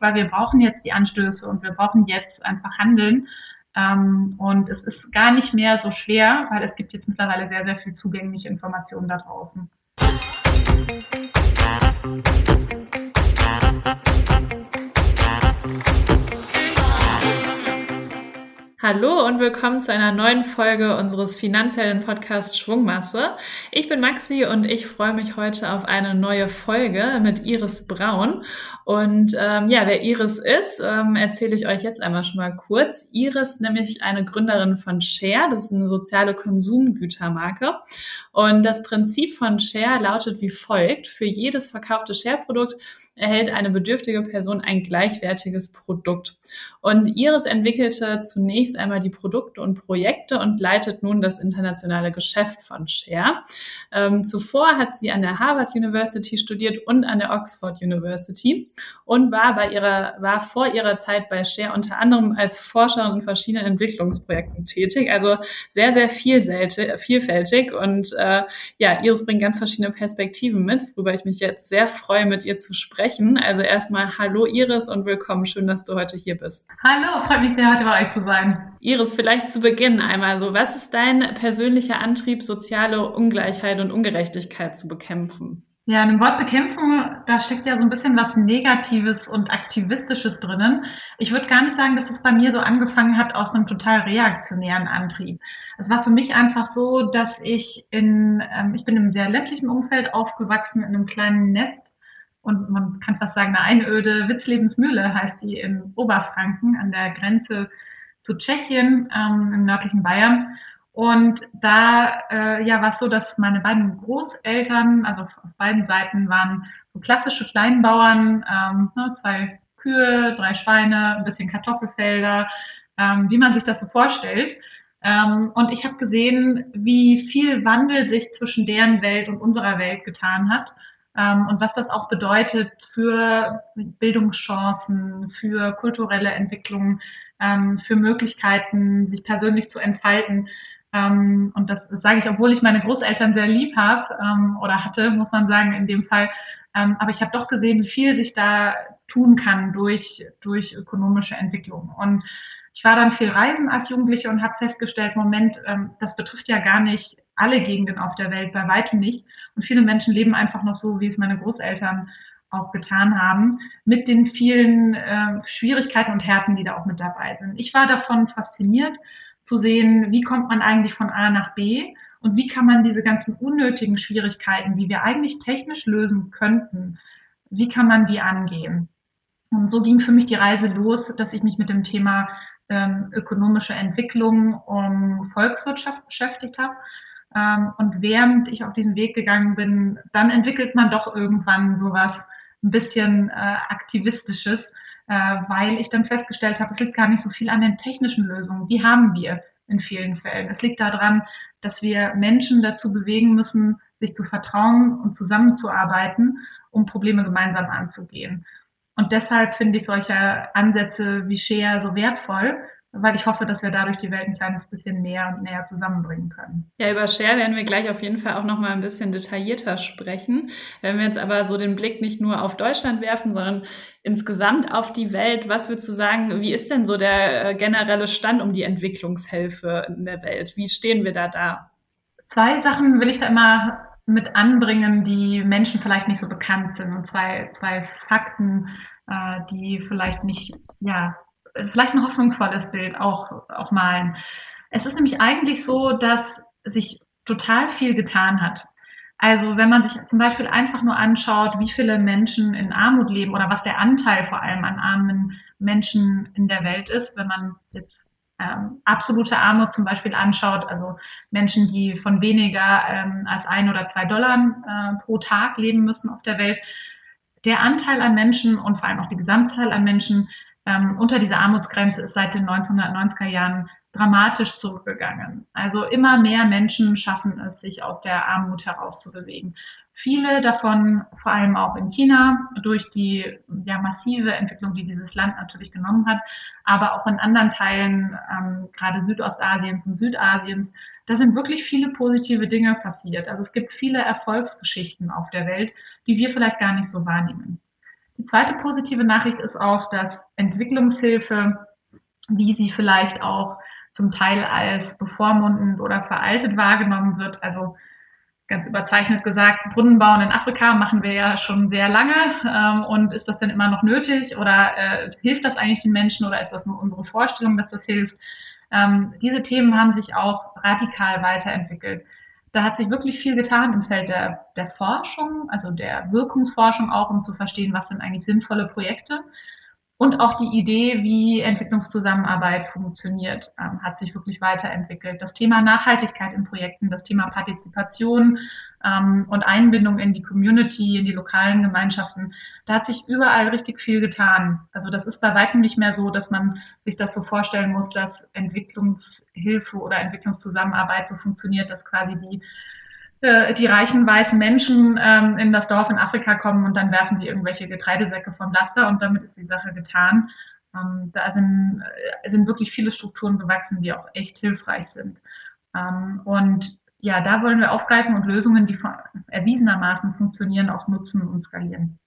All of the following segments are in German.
weil wir brauchen jetzt die Anstöße und wir brauchen jetzt einfach Handeln. Ähm, und es ist gar nicht mehr so schwer, weil es gibt jetzt mittlerweile sehr, sehr viel zugängliche Informationen da draußen. Hallo und willkommen zu einer neuen Folge unseres finanziellen Podcasts Schwungmasse. Ich bin Maxi und ich freue mich heute auf eine neue Folge mit Iris Braun. Und ähm, ja, wer Iris ist, ähm, erzähle ich euch jetzt einmal schon mal kurz. Iris nämlich eine Gründerin von Share, das ist eine soziale Konsumgütermarke. Und das Prinzip von Share lautet wie folgt. Für jedes verkaufte Share-Produkt erhält eine bedürftige Person ein gleichwertiges Produkt. Und Iris entwickelte zunächst einmal die Produkte und Projekte und leitet nun das internationale Geschäft von Share. Ähm, zuvor hat sie an der Harvard University studiert und an der Oxford University und war bei ihrer, war vor ihrer Zeit bei Share unter anderem als Forscherin in verschiedenen Entwicklungsprojekten tätig. Also sehr, sehr vielfältig und äh, ja, Iris bringt ganz verschiedene Perspektiven mit, worüber ich mich jetzt sehr freue, mit ihr zu sprechen sprechen. Also erstmal hallo Iris und willkommen. Schön, dass du heute hier bist. Hallo, freut mich sehr, heute bei euch zu sein. Iris, vielleicht zu Beginn einmal so, was ist dein persönlicher Antrieb, soziale Ungleichheit und Ungerechtigkeit zu bekämpfen? Ja, in dem Wort Bekämpfung, da steckt ja so ein bisschen was Negatives und Aktivistisches drinnen. Ich würde gar nicht sagen, dass es bei mir so angefangen hat aus einem total reaktionären Antrieb. Es war für mich einfach so, dass ich in, ähm, ich bin im sehr ländlichen Umfeld aufgewachsen, in einem kleinen Nest und man kann fast sagen, eine Einöde. Witzlebensmühle heißt die in Oberfranken an der Grenze zu Tschechien ähm, im nördlichen Bayern. Und da äh, ja, war es so, dass meine beiden Großeltern, also auf beiden Seiten, waren so klassische Kleinbauern, ähm, ne, zwei Kühe, drei Schweine, ein bisschen Kartoffelfelder, ähm, wie man sich das so vorstellt. Ähm, und ich habe gesehen, wie viel Wandel sich zwischen deren Welt und unserer Welt getan hat und was das auch bedeutet für Bildungschancen, für kulturelle Entwicklung, ähm, für Möglichkeiten, sich persönlich zu entfalten. Ähm, und das, das sage ich, obwohl ich meine Großeltern sehr lieb habe ähm, oder hatte, muss man sagen, in dem Fall. Ähm, aber ich habe doch gesehen, wie viel sich da tun kann durch, durch ökonomische Entwicklung. Und ich war dann viel reisen als Jugendliche und habe festgestellt, Moment, ähm, das betrifft ja gar nicht alle Gegenden auf der Welt, bei weitem nicht. Und viele Menschen leben einfach noch so, wie es meine Großeltern auch getan haben, mit den vielen äh, Schwierigkeiten und Härten, die da auch mit dabei sind. Ich war davon fasziniert zu sehen, wie kommt man eigentlich von A nach B und wie kann man diese ganzen unnötigen Schwierigkeiten, die wir eigentlich technisch lösen könnten, wie kann man die angehen? Und so ging für mich die Reise los, dass ich mich mit dem Thema ähm, ökonomische Entwicklung um Volkswirtschaft beschäftigt habe. Ähm, und während ich auf diesen Weg gegangen bin, dann entwickelt man doch irgendwann sowas ein bisschen äh, aktivistisches, äh, weil ich dann festgestellt habe, es liegt gar nicht so viel an den technischen Lösungen. Die haben wir in vielen Fällen. Es liegt daran, dass wir Menschen dazu bewegen müssen, sich zu vertrauen und zusammenzuarbeiten, um Probleme gemeinsam anzugehen. Und deshalb finde ich solche Ansätze wie Share so wertvoll, weil ich hoffe, dass wir dadurch die Welt ein kleines bisschen mehr und näher zusammenbringen können. Ja, über Share werden wir gleich auf jeden Fall auch noch mal ein bisschen detaillierter sprechen. Wenn wir jetzt aber so den Blick nicht nur auf Deutschland werfen, sondern insgesamt auf die Welt, was würdest du sagen, wie ist denn so der äh, generelle Stand um die Entwicklungshelfe in der Welt? Wie stehen wir da da? Zwei Sachen will ich da immer mit anbringen, die Menschen vielleicht nicht so bekannt sind. Und zwei, zwei Fakten, äh, die vielleicht nicht, ja, vielleicht ein hoffnungsvolles Bild auch, auch malen. Es ist nämlich eigentlich so, dass sich total viel getan hat. Also wenn man sich zum Beispiel einfach nur anschaut, wie viele Menschen in Armut leben oder was der Anteil vor allem an armen Menschen in der Welt ist, wenn man jetzt ähm, absolute Armut zum Beispiel anschaut, also Menschen, die von weniger ähm, als ein oder zwei Dollar äh, pro Tag leben müssen auf der Welt, der Anteil an Menschen und vor allem auch die Gesamtzahl an Menschen ähm, unter dieser Armutsgrenze ist seit den 1990er Jahren dramatisch zurückgegangen. Also immer mehr Menschen schaffen es, sich aus der Armut herauszubewegen. Viele davon, vor allem auch in China, durch die ja, massive Entwicklung, die dieses Land natürlich genommen hat, aber auch in anderen Teilen, ähm, gerade Südostasiens und Südasiens, da sind wirklich viele positive Dinge passiert. Also es gibt viele Erfolgsgeschichten auf der Welt, die wir vielleicht gar nicht so wahrnehmen. Die zweite positive Nachricht ist auch, dass Entwicklungshilfe, wie sie vielleicht auch zum Teil als bevormundend oder veraltet wahrgenommen wird, also ganz überzeichnet gesagt, Brunnen bauen in Afrika machen wir ja schon sehr lange. Ähm, und ist das denn immer noch nötig oder äh, hilft das eigentlich den Menschen oder ist das nur unsere Vorstellung, dass das hilft? Ähm, diese Themen haben sich auch radikal weiterentwickelt. Da hat sich wirklich viel getan im Feld der, der Forschung, also der Wirkungsforschung auch, um zu verstehen, was sind eigentlich sinnvolle Projekte. Und auch die Idee, wie Entwicklungszusammenarbeit funktioniert, ähm, hat sich wirklich weiterentwickelt. Das Thema Nachhaltigkeit in Projekten, das Thema Partizipation ähm, und Einbindung in die Community, in die lokalen Gemeinschaften, da hat sich überall richtig viel getan. Also das ist bei weitem nicht mehr so, dass man sich das so vorstellen muss, dass Entwicklungshilfe oder Entwicklungszusammenarbeit so funktioniert, dass quasi die äh, die reichen weißen Menschen ähm, in das Dorf in Afrika kommen und dann werfen sie irgendwelche Getreidesäcke vom Laster und damit ist die Sache getan. Ähm, da sind, äh, sind wirklich viele Strukturen gewachsen, die auch echt hilfreich sind. Ähm, und ja, da wollen wir aufgreifen und Lösungen, die erwiesenermaßen funktionieren, auch nutzen und skalieren.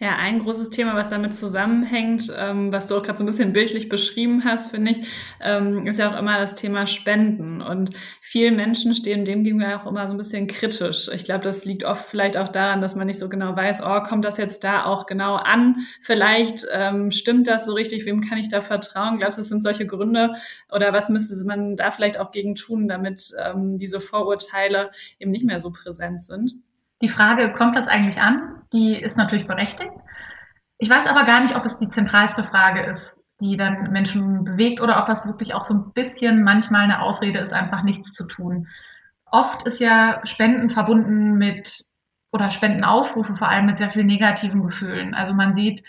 Ja, ein großes Thema, was damit zusammenhängt, ähm, was du auch gerade so ein bisschen bildlich beschrieben hast, finde ich, ähm, ist ja auch immer das Thema Spenden. Und viele Menschen stehen dem auch immer so ein bisschen kritisch. Ich glaube, das liegt oft vielleicht auch daran, dass man nicht so genau weiß, oh, kommt das jetzt da auch genau an? Vielleicht ähm, stimmt das so richtig, wem kann ich da vertrauen? Glaubst du, das sind solche Gründe? Oder was müsste man da vielleicht auch gegen tun, damit ähm, diese Vorurteile eben nicht mehr so präsent sind? Die Frage, kommt das eigentlich an? Die ist natürlich berechtigt. Ich weiß aber gar nicht, ob es die zentralste Frage ist, die dann Menschen bewegt oder ob das wirklich auch so ein bisschen manchmal eine Ausrede ist, einfach nichts zu tun. Oft ist ja Spenden verbunden mit oder Spendenaufrufe vor allem mit sehr vielen negativen Gefühlen. Also man sieht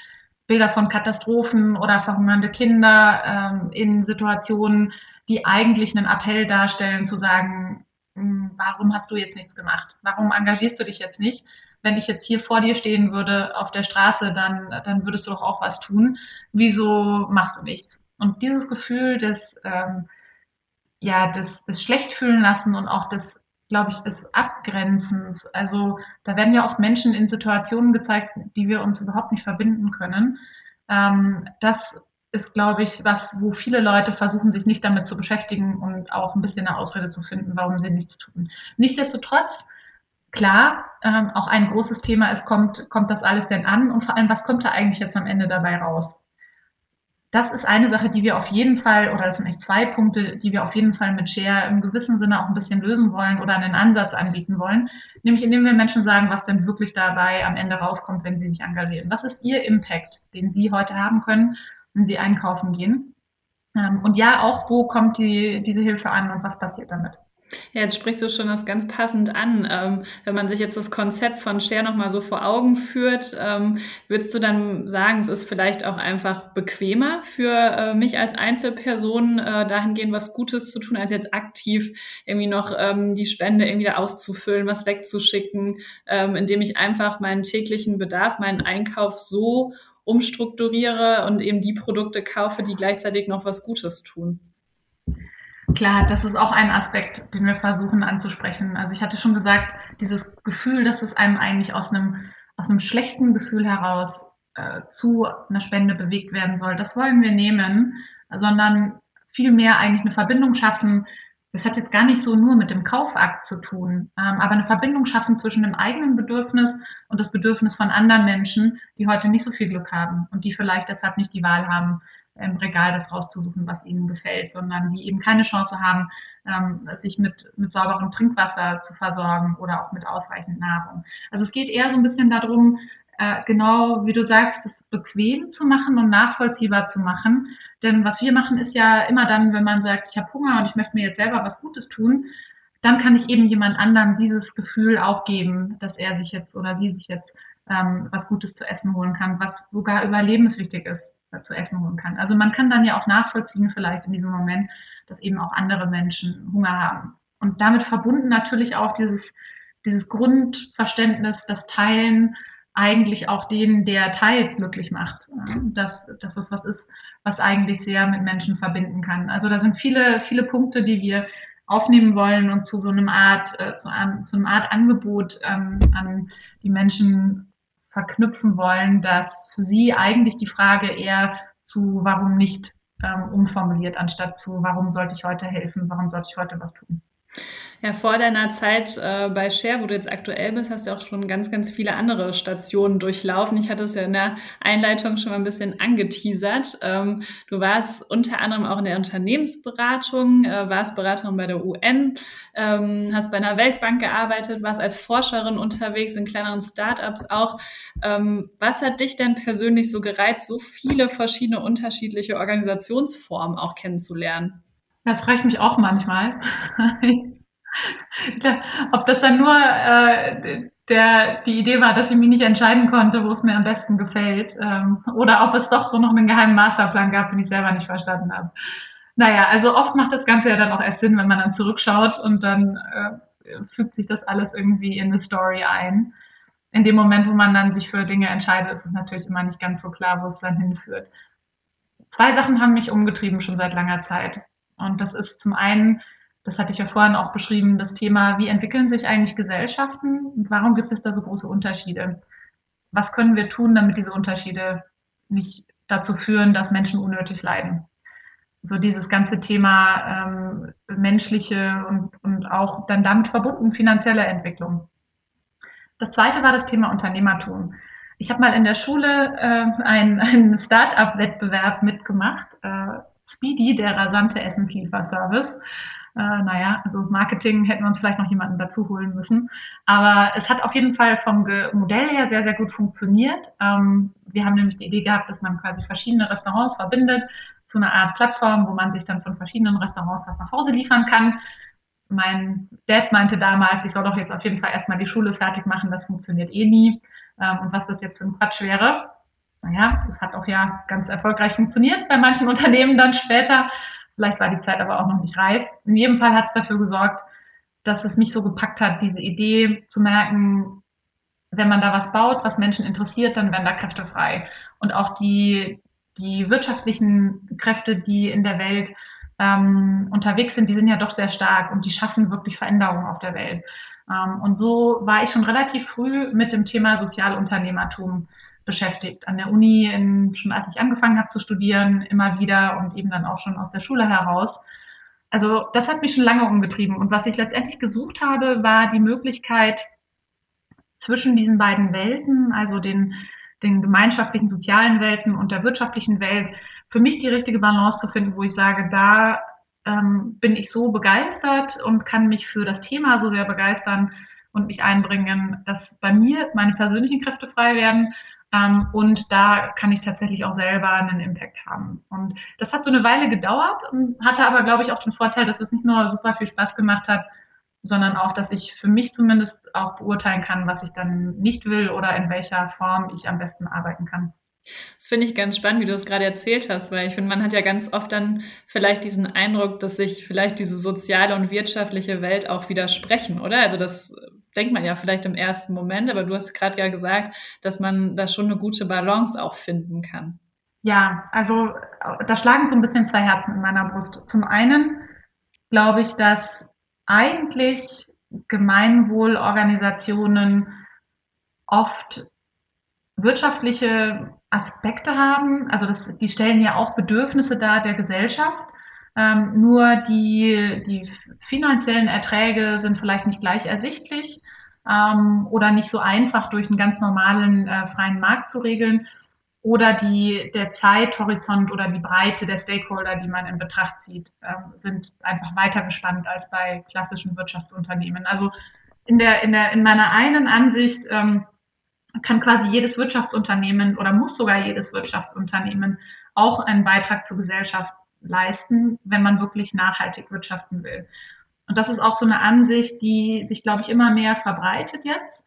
Bilder von Katastrophen oder verhungernde Kinder ähm, in Situationen, die eigentlich einen Appell darstellen, zu sagen, hm, warum hast du jetzt nichts gemacht? Warum engagierst du dich jetzt nicht? Wenn ich jetzt hier vor dir stehen würde auf der Straße, dann, dann würdest du doch auch was tun. Wieso machst du nichts? Und dieses Gefühl des, ähm, ja, des, des Schlechtfühlen lassen und auch des, glaube ich, des Abgrenzens. Also da werden ja oft Menschen in Situationen gezeigt, die wir uns überhaupt nicht verbinden können. Ähm, das ist, glaube ich, was, wo viele Leute versuchen, sich nicht damit zu beschäftigen und auch ein bisschen eine Ausrede zu finden, warum sie nichts tun. Nichtsdestotrotz, klar, ähm, auch ein großes Thema ist, kommt, kommt das alles denn an und vor allem, was kommt da eigentlich jetzt am Ende dabei raus? Das ist eine Sache, die wir auf jeden Fall, oder das sind echt zwei Punkte, die wir auf jeden Fall mit Share im gewissen Sinne auch ein bisschen lösen wollen oder einen Ansatz anbieten wollen. Nämlich indem wir Menschen sagen, was denn wirklich dabei am Ende rauskommt, wenn sie sich engagieren. Was ist ihr Impact, den sie heute haben können wenn sie einkaufen gehen. Ähm, und ja, auch wo kommt die, diese Hilfe an und was passiert damit? Ja, jetzt sprichst du schon das ganz passend an. Ähm, wenn man sich jetzt das Konzept von Share nochmal so vor Augen führt, ähm, würdest du dann sagen, es ist vielleicht auch einfach bequemer für äh, mich als Einzelperson, äh, dahingehend was Gutes zu tun, als jetzt aktiv irgendwie noch ähm, die Spende irgendwie da auszufüllen, was wegzuschicken, ähm, indem ich einfach meinen täglichen Bedarf, meinen Einkauf so umstrukturiere und eben die Produkte kaufe, die gleichzeitig noch was Gutes tun. Klar, das ist auch ein Aspekt, den wir versuchen anzusprechen. Also ich hatte schon gesagt, dieses Gefühl, dass es einem eigentlich aus einem, aus einem schlechten Gefühl heraus äh, zu einer Spende bewegt werden soll, das wollen wir nehmen, sondern vielmehr eigentlich eine Verbindung schaffen das hat jetzt gar nicht so nur mit dem Kaufakt zu tun, ähm, aber eine Verbindung schaffen zwischen dem eigenen Bedürfnis und das Bedürfnis von anderen Menschen, die heute nicht so viel Glück haben und die vielleicht deshalb nicht die Wahl haben, im Regal das rauszusuchen, was ihnen gefällt, sondern die eben keine Chance haben, ähm, sich mit, mit sauberem Trinkwasser zu versorgen oder auch mit ausreichend Nahrung. Also es geht eher so ein bisschen darum, äh, genau wie du sagst, das bequem zu machen und nachvollziehbar zu machen. Denn was wir machen, ist ja immer dann, wenn man sagt, ich habe Hunger und ich möchte mir jetzt selber was Gutes tun, dann kann ich eben jemand anderem dieses Gefühl auch geben, dass er sich jetzt oder sie sich jetzt ähm, was Gutes zu essen holen kann, was sogar überlebenswichtig ist, zu essen holen kann. Also man kann dann ja auch nachvollziehen, vielleicht in diesem Moment, dass eben auch andere Menschen Hunger haben. Und damit verbunden natürlich auch dieses, dieses Grundverständnis, das Teilen, eigentlich auch den, der teilt, glücklich macht. Dass, dass das was ist, was eigentlich sehr mit Menschen verbinden kann. Also da sind viele, viele Punkte, die wir aufnehmen wollen und zu so einem Art, äh, zu, einem, zu einem Art Angebot ähm, an die Menschen verknüpfen wollen, dass für sie eigentlich die Frage eher zu warum nicht ähm, umformuliert, anstatt zu warum sollte ich heute helfen, warum sollte ich heute was tun. Ja, vor deiner Zeit äh, bei Share, wo du jetzt aktuell bist, hast du auch schon ganz, ganz viele andere Stationen durchlaufen. Ich hatte es ja in der Einleitung schon mal ein bisschen angeteasert. Ähm, du warst unter anderem auch in der Unternehmensberatung, äh, warst Beraterin bei der UN, ähm, hast bei einer Weltbank gearbeitet, warst als Forscherin unterwegs in kleineren Startups auch. Ähm, was hat dich denn persönlich so gereizt, so viele verschiedene unterschiedliche Organisationsformen auch kennenzulernen? Das frage mich auch manchmal. Ob das dann nur äh, der, die Idee war, dass ich mich nicht entscheiden konnte, wo es mir am besten gefällt, ähm, oder ob es doch so noch einen geheimen Masterplan gab, den ich selber nicht verstanden habe. Naja, also oft macht das Ganze ja dann auch erst Sinn, wenn man dann zurückschaut und dann äh, fügt sich das alles irgendwie in eine Story ein. In dem Moment, wo man dann sich für Dinge entscheidet, ist es natürlich immer nicht ganz so klar, wo es dann hinführt. Zwei Sachen haben mich umgetrieben schon seit langer Zeit. Und das ist zum einen, das hatte ich ja vorhin auch beschrieben, das Thema, wie entwickeln sich eigentlich Gesellschaften und warum gibt es da so große Unterschiede? Was können wir tun, damit diese Unterschiede nicht dazu führen, dass Menschen unnötig leiden? So dieses ganze Thema ähm, menschliche und, und auch dann damit verbunden finanzielle Entwicklung. Das zweite war das Thema Unternehmertum. Ich habe mal in der Schule äh, einen, einen Start-up-Wettbewerb mitgemacht. Äh, Speedy, der rasante Essenslieferservice. Äh, naja, also Marketing hätten wir uns vielleicht noch jemanden dazu holen müssen. Aber es hat auf jeden Fall vom Modell her sehr, sehr gut funktioniert. Ähm, wir haben nämlich die Idee gehabt, dass man quasi verschiedene Restaurants verbindet zu einer Art Plattform, wo man sich dann von verschiedenen Restaurants was nach Hause liefern kann. Mein Dad meinte damals, ich soll doch jetzt auf jeden Fall erstmal die Schule fertig machen, das funktioniert eh nie. Ähm, und was das jetzt für ein Quatsch wäre naja, es hat auch ja ganz erfolgreich funktioniert bei manchen Unternehmen dann später. Vielleicht war die Zeit aber auch noch nicht reif. In jedem Fall hat es dafür gesorgt, dass es mich so gepackt hat, diese Idee zu merken, wenn man da was baut, was Menschen interessiert, dann werden da Kräfte frei. Und auch die, die wirtschaftlichen Kräfte, die in der Welt ähm, unterwegs sind, die sind ja doch sehr stark und die schaffen wirklich Veränderungen auf der Welt. Ähm, und so war ich schon relativ früh mit dem Thema Sozialunternehmertum beschäftigt. An der Uni, in, schon als ich angefangen habe zu studieren, immer wieder und eben dann auch schon aus der Schule heraus. Also das hat mich schon lange umgetrieben. Und was ich letztendlich gesucht habe, war die Möglichkeit zwischen diesen beiden Welten, also den, den gemeinschaftlichen sozialen Welten und der wirtschaftlichen Welt, für mich die richtige Balance zu finden, wo ich sage, da ähm, bin ich so begeistert und kann mich für das Thema so sehr begeistern und mich einbringen, dass bei mir meine persönlichen Kräfte frei werden ähm, und da kann ich tatsächlich auch selber einen Impact haben. Und das hat so eine Weile gedauert und hatte aber, glaube ich, auch den Vorteil, dass es nicht nur super viel Spaß gemacht hat, sondern auch, dass ich für mich zumindest auch beurteilen kann, was ich dann nicht will oder in welcher Form ich am besten arbeiten kann. Das finde ich ganz spannend, wie du es gerade erzählt hast, weil ich finde, man hat ja ganz oft dann vielleicht diesen Eindruck, dass sich vielleicht diese soziale und wirtschaftliche Welt auch widersprechen, oder? Also das denkt man ja vielleicht im ersten Moment, aber du hast gerade ja gesagt, dass man da schon eine gute Balance auch finden kann. Ja, also da schlagen so ein bisschen zwei Herzen in meiner Brust. Zum einen glaube ich, dass eigentlich Gemeinwohlorganisationen oft wirtschaftliche Aspekte haben. Also das, die stellen ja auch Bedürfnisse dar der Gesellschaft. Ähm, nur die, die finanziellen Erträge sind vielleicht nicht gleich ersichtlich ähm, oder nicht so einfach durch einen ganz normalen äh, freien Markt zu regeln oder die, der Zeithorizont oder die Breite der Stakeholder, die man in Betracht zieht, äh, sind einfach weiter gespannt als bei klassischen Wirtschaftsunternehmen. Also in der, in der, in meiner einen Ansicht ähm, kann quasi jedes Wirtschaftsunternehmen oder muss sogar jedes Wirtschaftsunternehmen auch einen Beitrag zur Gesellschaft leisten, wenn man wirklich nachhaltig wirtschaften will. Und das ist auch so eine Ansicht, die sich, glaube ich, immer mehr verbreitet jetzt.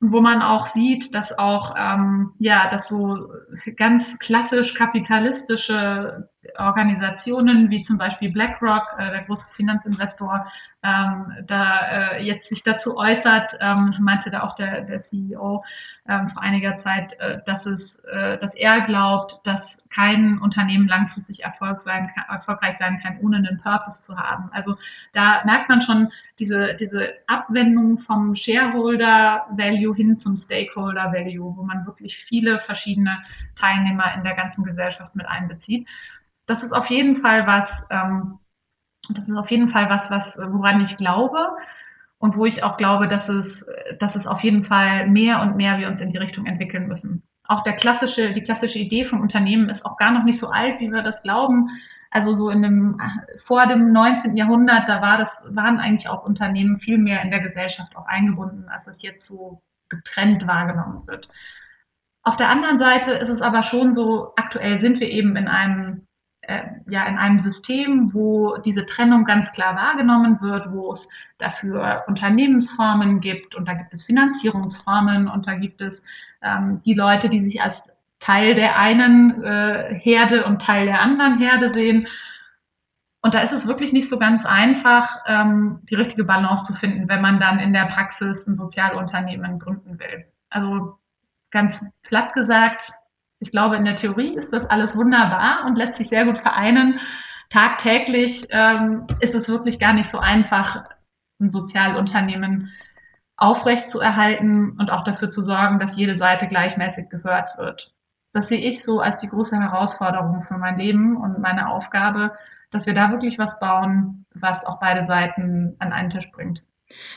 Wo man auch sieht, dass auch, ähm, ja, dass so ganz klassisch kapitalistische Organisationen wie zum Beispiel BlackRock, äh, der große Finanzinvestor, ähm, da äh, jetzt sich dazu äußert, ähm, meinte da auch der, der CEO ähm, vor einiger Zeit, äh, dass es, äh, dass er glaubt, dass kein Unternehmen langfristig Erfolg sein kann, erfolgreich sein kann, ohne einen Purpose zu haben. Also da merkt man schon diese, diese Abwendung vom Shareholder Value hin zum Stakeholder Value, wo man wirklich viele verschiedene Teilnehmer in der ganzen Gesellschaft mit einbezieht. Das ist auf jeden Fall was, ähm, das ist auf jeden Fall was, was, woran ich glaube und wo ich auch glaube, dass es, dass es auf jeden Fall mehr und mehr wir uns in die Richtung entwickeln müssen. Auch der klassische, die klassische Idee vom Unternehmen ist auch gar noch nicht so alt, wie wir das glauben. Also so in dem, vor dem 19. Jahrhundert, da war das, waren eigentlich auch Unternehmen viel mehr in der Gesellschaft auch eingebunden, als es jetzt so getrennt wahrgenommen wird. Auf der anderen Seite ist es aber schon so, aktuell sind wir eben in einem äh, ja in einem System, wo diese Trennung ganz klar wahrgenommen wird, wo es dafür Unternehmensformen gibt und da gibt es Finanzierungsformen und da gibt es ähm, die Leute, die sich als Teil der einen äh, Herde und Teil der anderen Herde sehen. Und da ist es wirklich nicht so ganz einfach, ähm, die richtige Balance zu finden, wenn man dann in der Praxis ein Sozialunternehmen gründen will. Also ganz platt gesagt, ich glaube, in der Theorie ist das alles wunderbar und lässt sich sehr gut vereinen. Tagtäglich ähm, ist es wirklich gar nicht so einfach, ein Sozialunternehmen aufrecht zu erhalten und auch dafür zu sorgen, dass jede Seite gleichmäßig gehört wird. Das sehe ich so als die große Herausforderung für mein Leben und meine Aufgabe, dass wir da wirklich was bauen, was auch beide Seiten an einen Tisch bringt.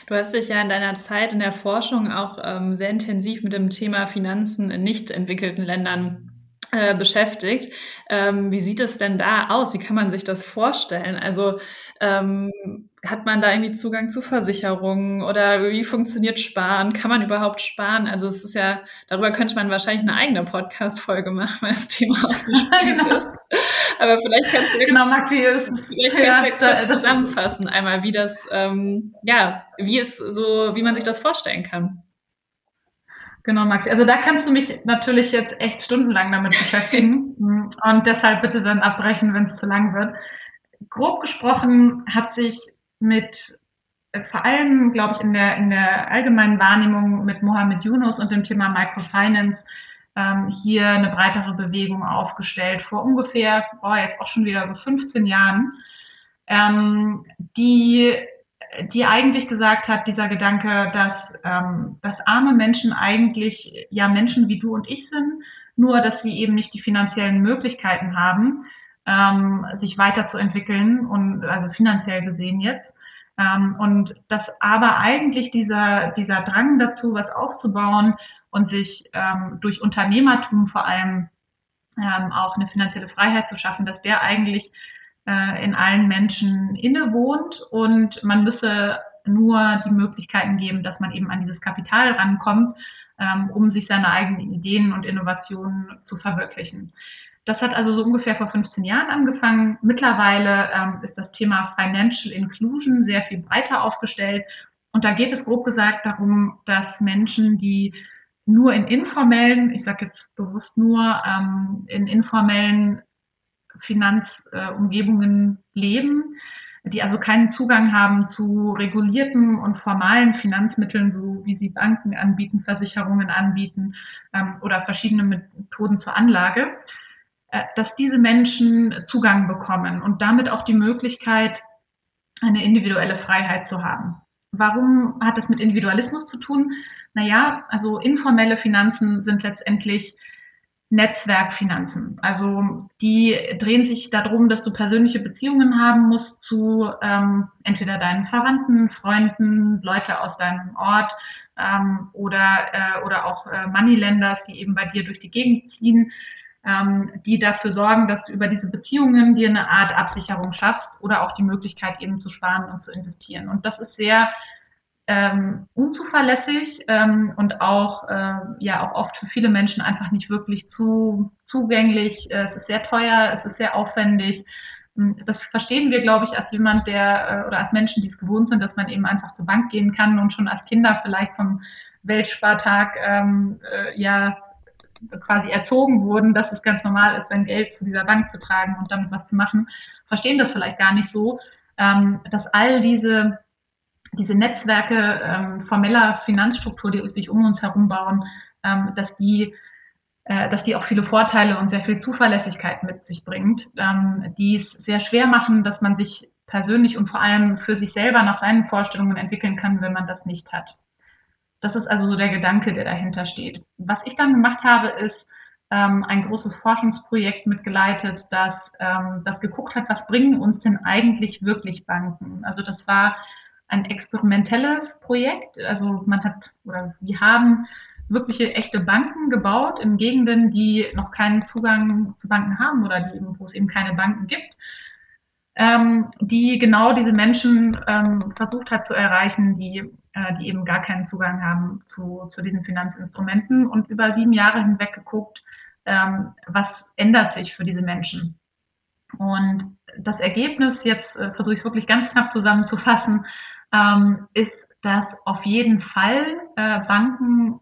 Du hast dich ja in deiner Zeit in der Forschung auch ähm, sehr intensiv mit dem Thema Finanzen in nicht entwickelten Ländern äh, beschäftigt. Ähm, wie sieht es denn da aus? Wie kann man sich das vorstellen? Also ähm, hat man da irgendwie Zugang zu Versicherungen oder wie funktioniert Sparen? Kann man überhaupt sparen? Also es ist ja, darüber könnte man wahrscheinlich eine eigene Podcast-Folge machen, weil das Thema spannend genau. ist. Aber vielleicht kannst du genau, Maxi, vielleicht kannst du ja, kurz zusammenfassen einmal, wie das, ähm, ja, wie es so, wie man sich das vorstellen kann. Genau, Maxi. Also da kannst du mich natürlich jetzt echt stundenlang damit beschäftigen und deshalb bitte dann abbrechen, wenn es zu lang wird. Grob gesprochen hat sich mit äh, vor allem, glaube ich, in der, in der allgemeinen Wahrnehmung mit Mohammed Yunus und dem Thema Microfinance ähm, hier eine breitere Bewegung aufgestellt vor ungefähr, oh, jetzt auch schon wieder so 15 Jahren, ähm, die die eigentlich gesagt hat, dieser Gedanke, dass, ähm, dass arme Menschen eigentlich ja Menschen wie du und ich sind, nur dass sie eben nicht die finanziellen Möglichkeiten haben, ähm, sich weiterzuentwickeln und also finanziell gesehen jetzt. Ähm, und dass aber eigentlich dieser, dieser Drang dazu, was aufzubauen und sich ähm, durch Unternehmertum vor allem ähm, auch eine finanzielle Freiheit zu schaffen, dass der eigentlich äh, in allen Menschen innewohnt und man müsse nur die Möglichkeiten geben, dass man eben an dieses Kapital rankommt, ähm, um sich seine eigenen Ideen und Innovationen zu verwirklichen. Das hat also so ungefähr vor 15 Jahren angefangen. Mittlerweile ähm, ist das Thema Financial Inclusion sehr viel breiter aufgestellt. Und da geht es grob gesagt darum, dass Menschen, die nur in informellen, ich sage jetzt bewusst nur, ähm, in informellen Finanzumgebungen leben, die also keinen Zugang haben zu regulierten und formalen Finanzmitteln, so wie sie Banken anbieten, Versicherungen anbieten ähm, oder verschiedene Methoden zur Anlage, äh, dass diese Menschen Zugang bekommen und damit auch die Möglichkeit, eine individuelle Freiheit zu haben. Warum hat das mit Individualismus zu tun? Naja, also informelle Finanzen sind letztendlich Netzwerkfinanzen. Also die drehen sich darum, dass du persönliche Beziehungen haben musst zu ähm, entweder deinen Verwandten, Freunden, Leute aus deinem Ort ähm, oder, äh, oder auch äh, Moneylenders, die eben bei dir durch die Gegend ziehen, ähm, die dafür sorgen, dass du über diese Beziehungen dir eine Art Absicherung schaffst oder auch die Möglichkeit eben zu sparen und zu investieren. Und das ist sehr ähm, unzuverlässig ähm, und auch äh, ja auch oft für viele Menschen einfach nicht wirklich zu zugänglich. Äh, es ist sehr teuer, es ist sehr aufwendig. Hm, das verstehen wir, glaube ich, als jemand, der äh, oder als Menschen, die es gewohnt sind, dass man eben einfach zur Bank gehen kann und schon als Kinder vielleicht vom Weltspartag ähm, äh, ja quasi erzogen wurden, dass es ganz normal ist, sein Geld zu dieser Bank zu tragen und damit was zu machen, verstehen das vielleicht gar nicht so, ähm, dass all diese diese Netzwerke ähm, formeller Finanzstruktur, die sich um uns herum bauen, ähm, dass die äh, dass die auch viele Vorteile und sehr viel Zuverlässigkeit mit sich bringt, ähm, die es sehr schwer machen, dass man sich persönlich und vor allem für sich selber nach seinen Vorstellungen entwickeln kann, wenn man das nicht hat. Das ist also so der Gedanke, der dahinter steht. Was ich dann gemacht habe, ist ähm, ein großes Forschungsprojekt mitgeleitet, das, ähm, das geguckt hat, was bringen uns denn eigentlich wirklich Banken? Also das war ein experimentelles Projekt. Also man hat oder wir haben wirkliche echte Banken gebaut in Gegenden, die noch keinen Zugang zu Banken haben oder die, wo es eben keine Banken gibt, ähm, die genau diese Menschen ähm, versucht hat zu erreichen, die, äh, die eben gar keinen Zugang haben zu, zu diesen Finanzinstrumenten und über sieben Jahre hinweg geguckt, ähm, was ändert sich für diese Menschen. Und das Ergebnis, jetzt äh, versuche ich es wirklich ganz knapp zusammenzufassen, ähm, ist, dass auf jeden Fall äh, Banken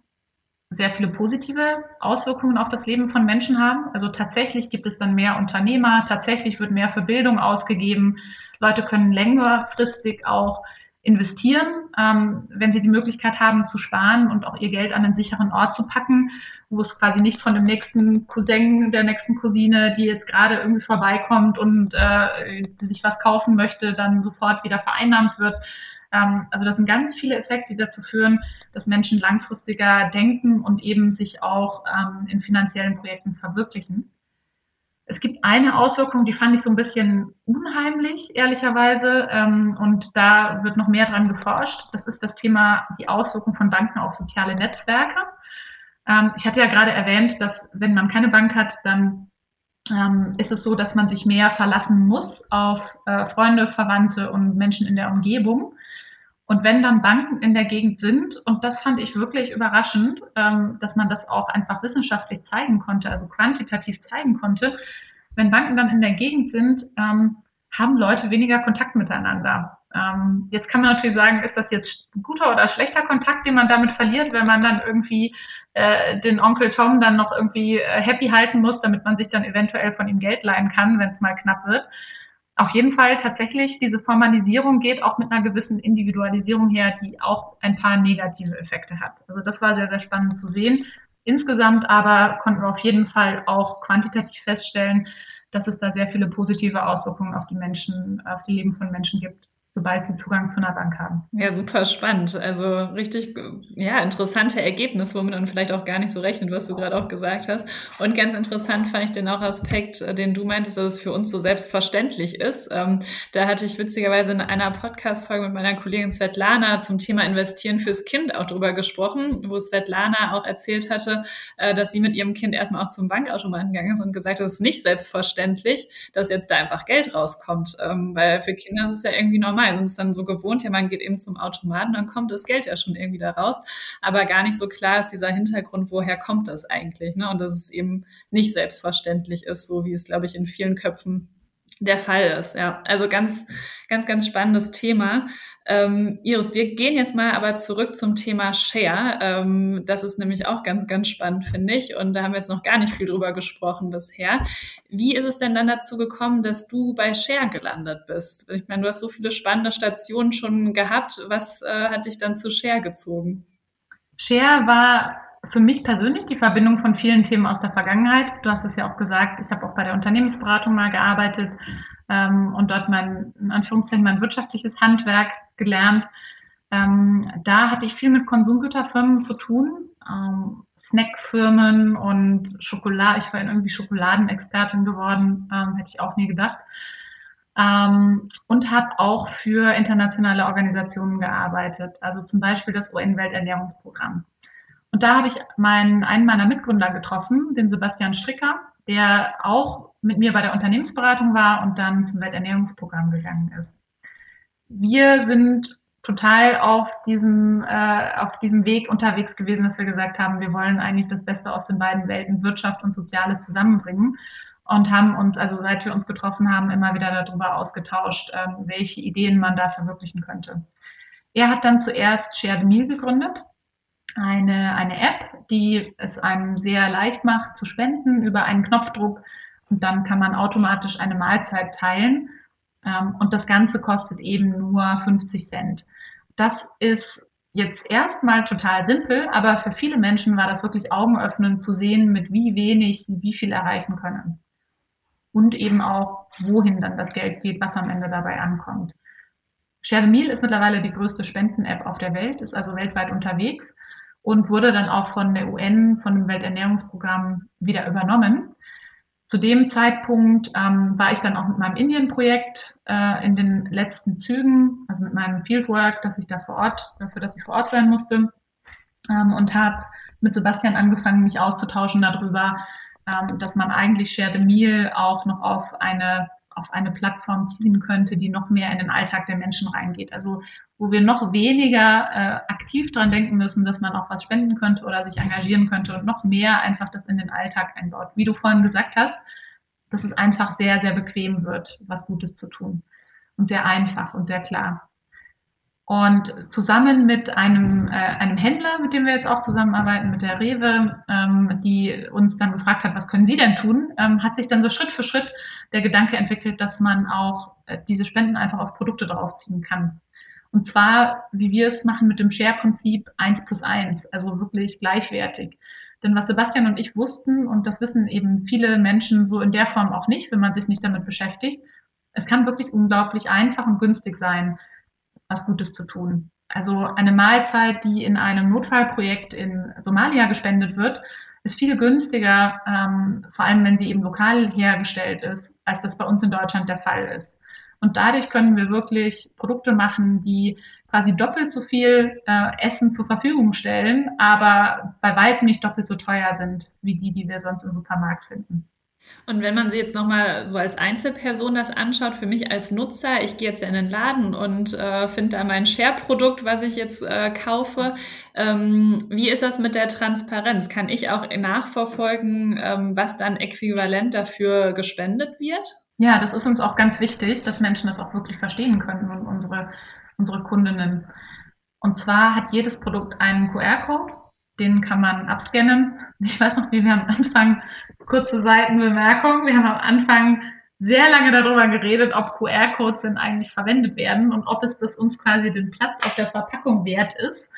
sehr viele positive Auswirkungen auf das Leben von Menschen haben. Also tatsächlich gibt es dann mehr Unternehmer, tatsächlich wird mehr für Bildung ausgegeben. Leute können längerfristig auch investieren, ähm, wenn sie die Möglichkeit haben zu sparen und auch ihr Geld an einen sicheren Ort zu packen, wo es quasi nicht von dem nächsten Cousin, der nächsten Cousine, die jetzt gerade irgendwie vorbeikommt und äh, sich was kaufen möchte, dann sofort wieder vereinnahmt wird, also das sind ganz viele Effekte, die dazu führen, dass Menschen langfristiger denken und eben sich auch ähm, in finanziellen Projekten verwirklichen. Es gibt eine Auswirkung, die fand ich so ein bisschen unheimlich, ehrlicherweise, ähm, und da wird noch mehr dran geforscht. Das ist das Thema die Auswirkung von Banken auf soziale Netzwerke. ich hatte ja gerade erwähnt, dass wenn man keine Bank hat, dann ist es so, dass man sich mehr verlassen muss auf äh, Freunde, Verwandte und Menschen in der Umgebung. Und wenn dann Banken in der Gegend sind, und das fand ich wirklich überraschend, ähm, dass man das auch einfach wissenschaftlich zeigen konnte, also quantitativ zeigen konnte, wenn Banken dann in der Gegend sind, ähm, haben Leute weniger Kontakt miteinander. Ähm, jetzt kann man natürlich sagen, ist das jetzt guter oder schlechter Kontakt, den man damit verliert, wenn man dann irgendwie äh, den Onkel Tom dann noch irgendwie äh, happy halten muss, damit man sich dann eventuell von ihm Geld leihen kann, wenn es mal knapp wird auf jeden Fall tatsächlich diese Formalisierung geht auch mit einer gewissen Individualisierung her, die auch ein paar negative Effekte hat. Also das war sehr, sehr spannend zu sehen. Insgesamt aber konnten wir auf jeden Fall auch quantitativ feststellen, dass es da sehr viele positive Auswirkungen auf die Menschen, auf die Leben von Menschen gibt sobald sie Zugang zu einer Bank haben. Ja, super spannend. Also richtig, ja, interessante Ergebnisse, womit man vielleicht auch gar nicht so rechnet, was du gerade auch gesagt hast. Und ganz interessant fand ich den auch Aspekt, äh, den du meintest, dass es für uns so selbstverständlich ist. Ähm, da hatte ich witzigerweise in einer Podcast-Folge mit meiner Kollegin Svetlana zum Thema Investieren fürs Kind auch drüber gesprochen, wo Svetlana auch erzählt hatte, äh, dass sie mit ihrem Kind erstmal auch zum Bankautomaten gegangen ist und gesagt hat, es ist nicht selbstverständlich, dass jetzt da einfach Geld rauskommt. Ähm, weil für Kinder ist es ja irgendwie normal normal. Sind es dann so gewohnt, ja, man geht eben zum Automaten, dann kommt das Geld ja schon irgendwie da raus. Aber gar nicht so klar ist dieser Hintergrund, woher kommt das eigentlich? Ne? Und dass es eben nicht selbstverständlich ist, so wie es, glaube ich, in vielen Köpfen der Fall ist. Ja, also ganz, ganz, ganz spannendes Thema. Ähm, Iris, wir gehen jetzt mal aber zurück zum Thema Share. Ähm, das ist nämlich auch ganz, ganz spannend, finde ich. Und da haben wir jetzt noch gar nicht viel drüber gesprochen bisher. Wie ist es denn dann dazu gekommen, dass du bei Share gelandet bist? Ich meine, du hast so viele spannende Stationen schon gehabt. Was äh, hat dich dann zu Share gezogen? Share war für mich persönlich die Verbindung von vielen Themen aus der Vergangenheit. Du hast es ja auch gesagt, ich habe auch bei der Unternehmensberatung mal gearbeitet ähm, und dort mein, in Anführungszeichen, mein wirtschaftliches Handwerk gelernt. Ähm, da hatte ich viel mit Konsumgüterfirmen zu tun, ähm, Snackfirmen und Schokolade. Ich war irgendwie Schokoladenexpertin geworden, ähm, hätte ich auch nie gedacht. Ähm, und habe auch für internationale Organisationen gearbeitet, also zum Beispiel das UN-Welternährungsprogramm. Und da habe ich meinen, einen meiner Mitgründer getroffen, den Sebastian Stricker, der auch mit mir bei der Unternehmensberatung war und dann zum Welternährungsprogramm gegangen ist wir sind total auf diesem, äh, auf diesem Weg unterwegs gewesen, dass wir gesagt haben, wir wollen eigentlich das Beste aus den beiden Welten, Wirtschaft und Soziales zusammenbringen und haben uns, also seit wir uns getroffen haben, immer wieder darüber ausgetauscht, ähm, welche Ideen man da verwirklichen könnte. Er hat dann zuerst Share the Meal gegründet. Eine, eine App, die es einem sehr leicht macht zu spenden über einen Knopfdruck und dann kann man automatisch eine Mahlzeit teilen ähm, und das Ganze kostet eben nur 50 Cent. Das ist jetzt erstmal total simpel, aber für viele Menschen war das wirklich augenöffnend zu sehen, mit wie wenig sie wie viel erreichen können. Und eben auch, wohin dann das Geld geht, was am Ende dabei ankommt. Share the Meal ist mittlerweile die größte Spenden-App auf der Welt, ist also weltweit unterwegs und wurde dann auch von der UN, von dem Welternährungsprogramm wieder übernommen. Zu dem Zeitpunkt ähm, war ich dann auch mit meinem Indien-Projekt äh, in den letzten Zügen, also mit meinem Fieldwork, dass ich da vor Ort, dafür, dass ich vor Ort sein musste, ähm, und habe mit Sebastian angefangen, mich auszutauschen darüber, ähm, dass man eigentlich Share the Meal auch noch auf eine auf eine Plattform ziehen könnte, die noch mehr in den Alltag der Menschen reingeht. Also wo wir noch weniger äh, aktiv dran denken müssen, dass man auch was spenden könnte oder sich engagieren könnte und noch mehr einfach das in den Alltag einbaut. Wie du vorhin gesagt hast, dass es einfach sehr, sehr bequem wird, was Gutes zu tun. Und sehr einfach und sehr klar. Und zusammen mit einem, äh, einem Händler, mit dem wir jetzt auch zusammenarbeiten, mit der Rewe, ähm, die uns dann gefragt hat, was können Sie denn tun, ähm, hat sich dann so Schritt für Schritt der Gedanke entwickelt, dass man auch äh, diese Spenden einfach auf Produkte draufziehen kann. Und zwar, wie wir es machen mit dem Share-Prinzip eins plus eins, also wirklich gleichwertig. Denn was Sebastian und ich wussten, und das wissen eben viele Menschen so in der Form auch nicht, wenn man sich nicht damit beschäftigt, es kann wirklich unglaublich einfach und günstig sein, was Gutes zu tun. Also eine Mahlzeit, die in einem Notfallprojekt in Somalia gespendet wird, ist viel günstiger, ähm, vor allem wenn sie eben lokal hergestellt ist, als das bei uns in Deutschland der Fall ist. Und dadurch können wir wirklich Produkte machen, die quasi doppelt so viel äh, Essen zur Verfügung stellen, aber bei weitem nicht doppelt so teuer sind wie die, die wir sonst im Supermarkt finden. Und wenn man sich jetzt nochmal so als Einzelperson das anschaut, für mich als Nutzer, ich gehe jetzt in den Laden und äh, finde da mein Share-Produkt, was ich jetzt äh, kaufe. Ähm, wie ist das mit der Transparenz? Kann ich auch nachverfolgen, ähm, was dann äquivalent dafür gespendet wird? Ja, das ist uns auch ganz wichtig, dass Menschen das auch wirklich verstehen können und unsere, unsere Kundinnen. Und zwar hat jedes Produkt einen QR-Code, den kann man abscannen. Ich weiß noch, wie wir am Anfang, kurze Seitenbemerkung, wir haben am Anfang sehr lange darüber geredet, ob QR-Codes denn eigentlich verwendet werden und ob es das uns quasi den Platz auf der Verpackung wert ist,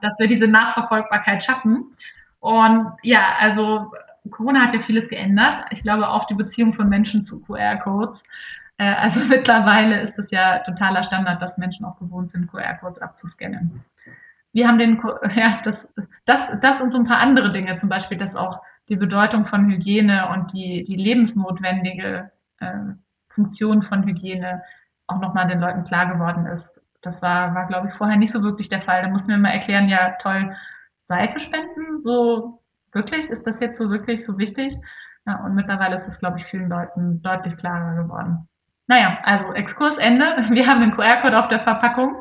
dass wir diese Nachverfolgbarkeit schaffen. Und ja, also Corona hat ja vieles geändert. Ich glaube auch die Beziehung von Menschen zu QR-Codes. Äh, also mittlerweile ist es ja totaler Standard, dass Menschen auch gewohnt sind, QR-Codes abzuscannen. Wir haben den, ja, das, das, das und so ein paar andere Dinge, zum Beispiel, dass auch die Bedeutung von Hygiene und die, die lebensnotwendige äh, Funktion von Hygiene auch nochmal den Leuten klar geworden ist. Das war, war, glaube ich, vorher nicht so wirklich der Fall. Da mussten wir mal erklären, ja, toll, Seife spenden, so wirklich? Ist das jetzt so wirklich so wichtig? Ja, und mittlerweile ist es, glaube ich, vielen Leuten deutlich klarer geworden. Naja, also Exkursende. Wir haben den QR-Code auf der Verpackung.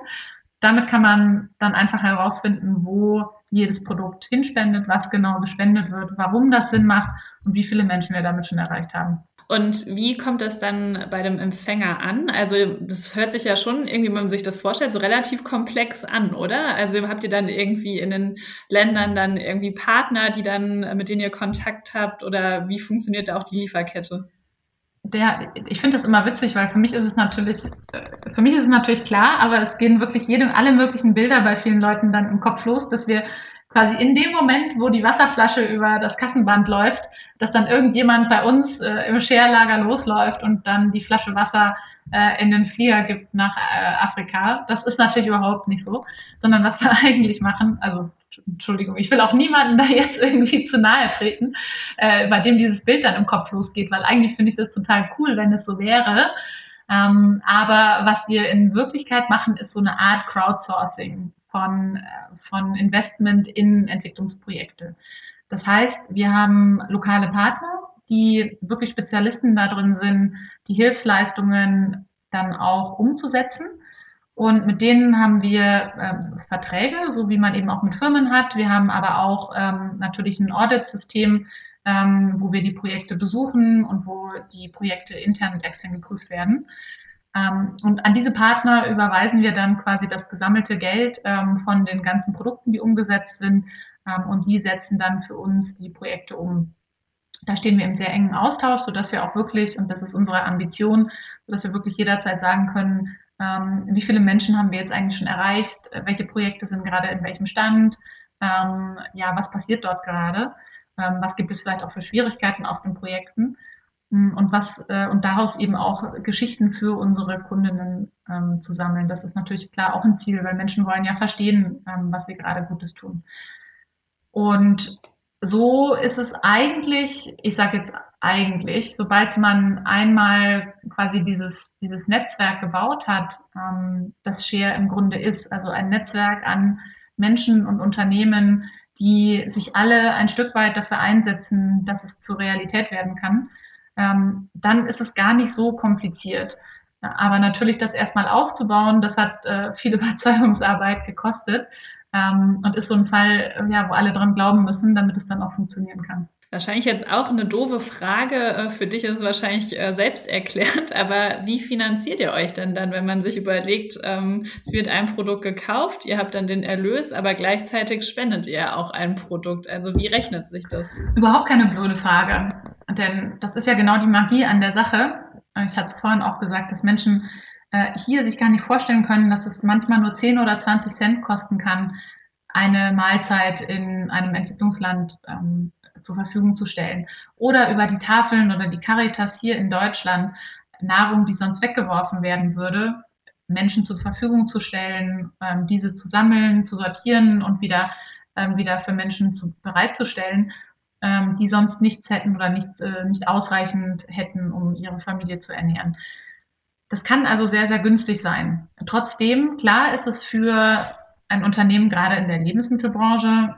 Damit kann man dann einfach herausfinden, wo jedes Produkt hinspendet, was genau gespendet wird, warum das Sinn macht und wie viele Menschen wir damit schon erreicht haben. Und wie kommt das dann bei dem Empfänger an? Also das hört sich ja schon irgendwie, wenn man sich das vorstellt, so relativ komplex an, oder? Also habt ihr dann irgendwie in den Ländern dann irgendwie Partner, die dann mit denen ihr Kontakt habt, oder wie funktioniert da auch die Lieferkette? Der, ich finde das immer witzig, weil für mich ist es natürlich, für mich ist es natürlich klar, aber es gehen wirklich jedem, alle möglichen Bilder bei vielen Leuten dann im Kopf los, dass wir quasi in dem Moment, wo die Wasserflasche über das Kassenband läuft, dass dann irgendjemand bei uns äh, im Scherlager losläuft und dann die Flasche Wasser äh, in den Flieger gibt nach äh, Afrika. Das ist natürlich überhaupt nicht so, sondern was wir eigentlich machen, also Entschuldigung, ich will auch niemanden da jetzt irgendwie zu nahe treten, äh, bei dem dieses Bild dann im Kopf losgeht, weil eigentlich finde ich das total cool, wenn es so wäre. Ähm, aber was wir in Wirklichkeit machen, ist so eine Art Crowdsourcing von, äh, von Investment in Entwicklungsprojekte. Das heißt, wir haben lokale Partner, die wirklich Spezialisten da drin sind, die Hilfsleistungen dann auch umzusetzen. Und mit denen haben wir ähm, Verträge, so wie man eben auch mit Firmen hat. Wir haben aber auch ähm, natürlich ein Audit-System, ähm, wo wir die Projekte besuchen und wo die Projekte intern und extern geprüft werden. Ähm, und an diese Partner überweisen wir dann quasi das gesammelte Geld ähm, von den ganzen Produkten, die umgesetzt sind. Ähm, und die setzen dann für uns die Projekte um. Da stehen wir im sehr engen Austausch, sodass wir auch wirklich, und das ist unsere Ambition, sodass wir wirklich jederzeit sagen können, wie viele Menschen haben wir jetzt eigentlich schon erreicht, welche Projekte sind gerade in welchem Stand, ja, was passiert dort gerade, was gibt es vielleicht auch für Schwierigkeiten auf den Projekten. Hm, und was äh, und daraus eben auch Geschichten für unsere Kundinnen ähm, zu sammeln. Das ist natürlich klar auch ein Ziel, weil Menschen wollen ja verstehen, ähm, was sie gerade Gutes tun. Und so ist es eigentlich, ich sage jetzt eigentlich, sobald man einmal quasi dieses, dieses Netzwerk gebaut hat, ähm, das Share im Grunde ist, also ein Netzwerk an Menschen und Unternehmen, die sich alle ein Stück weit dafür einsetzen, dass es zur Realität werden kann, ähm, dann ist es gar nicht so kompliziert. Aber natürlich das erstmal aufzubauen, das hat äh, viel Überzeugungsarbeit gekostet ähm, und ist so ein Fall, ja, wo alle dran glauben müssen, damit es dann auch funktionieren kann. Wahrscheinlich jetzt auch eine doofe Frage. Äh, für dich ist es wahrscheinlich äh, selbst erklärt, aber wie finanziert ihr euch denn dann, wenn man sich überlegt, ähm, es wird ein Produkt gekauft, ihr habt dann den Erlös, aber gleichzeitig spendet ihr auch ein Produkt? Also wie rechnet sich das? Überhaupt keine blöde Frage. Denn das ist ja genau die Magie an der Sache. Ich hatte es vorhin auch gesagt, dass Menschen äh, hier sich gar nicht vorstellen können, dass es manchmal nur 10 oder 20 Cent kosten kann, eine Mahlzeit in einem Entwicklungsland ähm, zur Verfügung zu stellen. Oder über die Tafeln oder die Caritas hier in Deutschland Nahrung, die sonst weggeworfen werden würde, Menschen zur Verfügung zu stellen, ähm, diese zu sammeln, zu sortieren und wieder, ähm, wieder für Menschen zu, bereitzustellen, ähm, die sonst nichts hätten oder nichts, äh, nicht ausreichend hätten, um ihre Familie zu ernähren. Das kann also sehr, sehr günstig sein. Trotzdem, klar ist es für ein Unternehmen gerade in der Lebensmittelbranche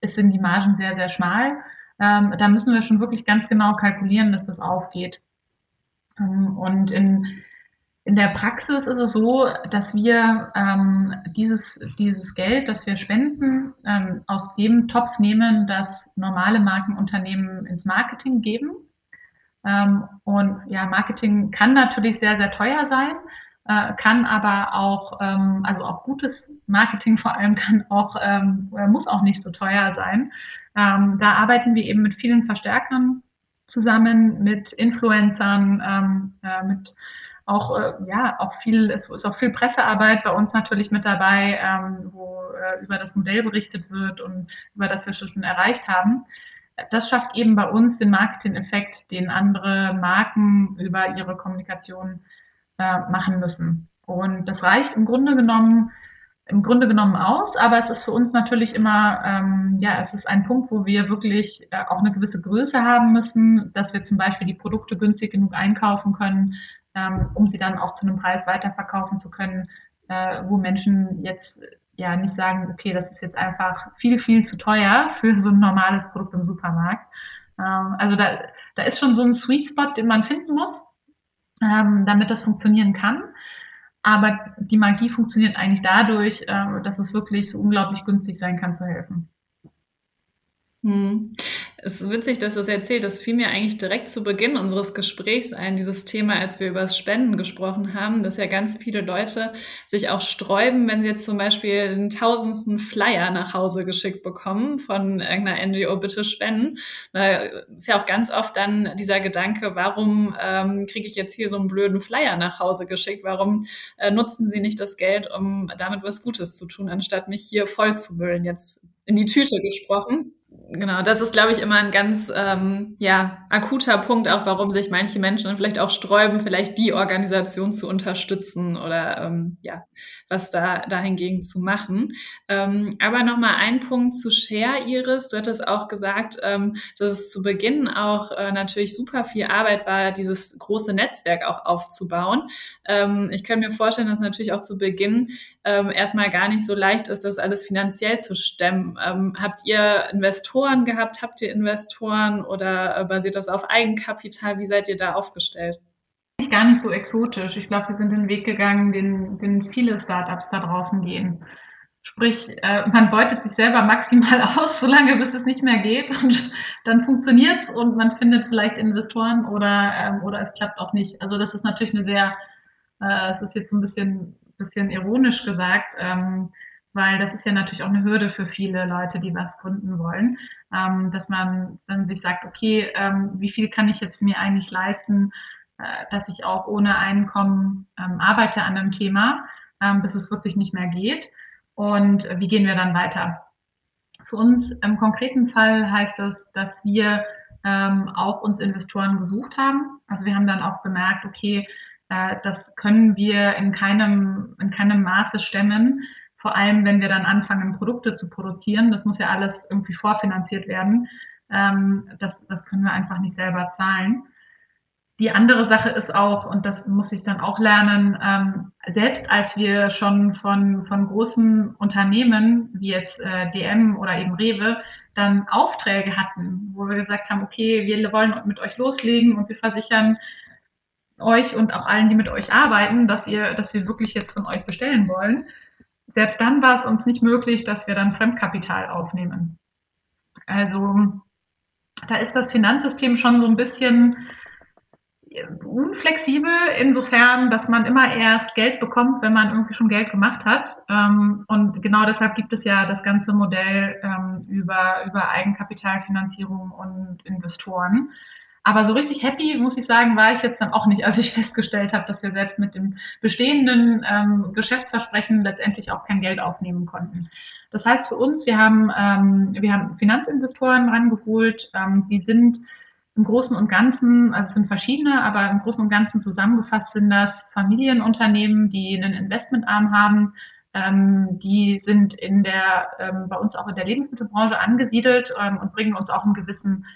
es sind die Margen sehr, sehr schmal. Ähm, da müssen wir schon wirklich ganz genau kalkulieren, dass das aufgeht. Ähm, und in, in der Praxis ist es so, dass wir ähm, dieses, dieses Geld, das wir spenden, ähm, aus dem Topf nehmen, das normale Markenunternehmen ins Marketing geben. Ähm, und ja, Marketing kann natürlich sehr, sehr teuer sein äh, kann aber auch, ähm, also auch gutes Marketing vor allem kann auch, ähm, muss auch nicht so teuer sein. Ähm, da arbeiten wir eben mit vielen Verstärkern zusammen, mit Influencern, ähm, äh, mit auch, äh, ja, auch viel, es ist auch viel Pressearbeit bei uns natürlich mit dabei, ähm, wo äh, über das Modell berichtet wird und über das wir schon erreicht haben. Das schafft eben bei uns den Marketing-Effekt, den andere Marken über ihre Kommunikation äh, machen müssen. Und das reicht im Grunde genommen im Grunde genommen aus, aber es ist für uns natürlich immer, ähm, ja, es ist ein Punkt, wo wir wirklich äh, auch eine gewisse Größe haben müssen, dass wir zum Beispiel die Produkte günstig genug einkaufen können, ähm, um sie dann auch zu einem Preis weiterverkaufen zu können, äh, wo Menschen jetzt ja nicht sagen, okay, das ist jetzt einfach viel, viel zu teuer für so ein normales Produkt im Supermarkt. Ähm, also da, da ist schon so ein Sweet Spot, den man finden muss ähm, damit das funktionieren kann. Aber die Magie funktioniert eigentlich dadurch, äh, dass es wirklich so unglaublich günstig sein kann zu helfen. Hm. Es ist witzig, dass du es erzählst. Das fiel mir eigentlich direkt zu Beginn unseres Gesprächs ein, dieses Thema, als wir über das Spenden gesprochen haben, dass ja ganz viele Leute sich auch sträuben, wenn sie jetzt zum Beispiel den tausendsten Flyer nach Hause geschickt bekommen von irgendeiner NGO, bitte spenden. Da ist ja auch ganz oft dann dieser Gedanke, warum ähm, kriege ich jetzt hier so einen blöden Flyer nach Hause geschickt? Warum äh, nutzen sie nicht das Geld, um damit was Gutes zu tun, anstatt mich hier voll zu müllen? Jetzt in die Tüte gesprochen. Genau, das ist, glaube ich, immer ein ganz ähm, ja, akuter Punkt, auch warum sich manche Menschen vielleicht auch sträuben, vielleicht die Organisation zu unterstützen oder ähm, ja, was da dahingegen zu machen. Ähm, aber nochmal ein Punkt zu Share, Iris. Du hattest auch gesagt, ähm, dass es zu Beginn auch äh, natürlich super viel Arbeit war, dieses große Netzwerk auch aufzubauen. Ähm, ich kann mir vorstellen, dass natürlich auch zu Beginn ähm, erstmal gar nicht so leicht ist, das alles finanziell zu stemmen. Ähm, habt ihr Investoren gehabt? Habt ihr Investoren oder äh, basiert das auf Eigenkapital? Wie seid ihr da aufgestellt? Gar nicht so exotisch. Ich glaube, wir sind den Weg gegangen, den, den viele Startups da draußen gehen. Sprich, äh, man beutet sich selber maximal aus, solange bis es nicht mehr geht und dann funktioniert's und man findet vielleicht Investoren oder, ähm, oder es klappt auch nicht. Also das ist natürlich eine sehr Äh, es ist jetzt ein bisschen, bisschen ironisch gesagt, ähm, weil das ist ja natürlich auch eine Hürde für viele Leute, die was gründen wollen, ähm, dass man dann sich sagt, okay, ähm, wie viel kann ich jetzt mir eigentlich leisten, äh, dass ich auch ohne Einkommen ähm, arbeite an einem Thema, ähm, bis es wirklich nicht mehr geht und wie gehen wir dann weiter. Für uns im konkreten Fall heißt das, dass wir ähm, auch uns Investoren gesucht haben. Also wir haben dann auch bemerkt, okay, äh, das können wir in keinem, in keinem Maße stemmen. Vor allem, wenn wir dann anfangen, Produkte zu produzieren. Das muss ja alles irgendwie vorfinanziert werden. Ähm, das, das können wir einfach nicht selber zahlen. Die andere Sache ist auch, und das muss ich dann auch lernen, ähm, selbst als wir schon von, von großen Unternehmen wie jetzt äh, DM oder eben Rewe dann Aufträge hatten, wo wir gesagt haben, okay, wir wollen mit euch loslegen und wir versichern euch und auch allen, die mit euch arbeiten, dass ihr, dass wir wirklich jetzt von euch bestellen wollen. Selbst dann war es uns nicht möglich, dass wir dann Fremdkapital aufnehmen. Also da ist das Finanzsystem schon so ein bisschen unflexibel insofern, dass man immer erst Geld bekommt, wenn man irgendwie schon Geld gemacht hat. Ähm, und genau deshalb gibt es ja das ganze Modell ähm, über, über Eigenkapitalfinanzierung und Investoren. Aber so richtig happy, muss ich sagen, war ich jetzt dann auch nicht, als ich festgestellt habe, dass wir selbst mit dem bestehenden ähm, Geschäftsversprechen letztendlich auch kein Geld aufnehmen konnten. Das heißt für uns, wir haben, ähm, wir haben Finanzinvestoren rangeholt, ähm, die sind im Großen und Ganzen, also es sind verschiedene, aber im Großen und Ganzen zusammengefasst sind das Familienunternehmen, die einen Investmentarm haben. Ähm, die sind in der, ähm, bei uns auch in der Lebensmittelbranche angesiedelt ähm, und bringen uns auch einen gewissen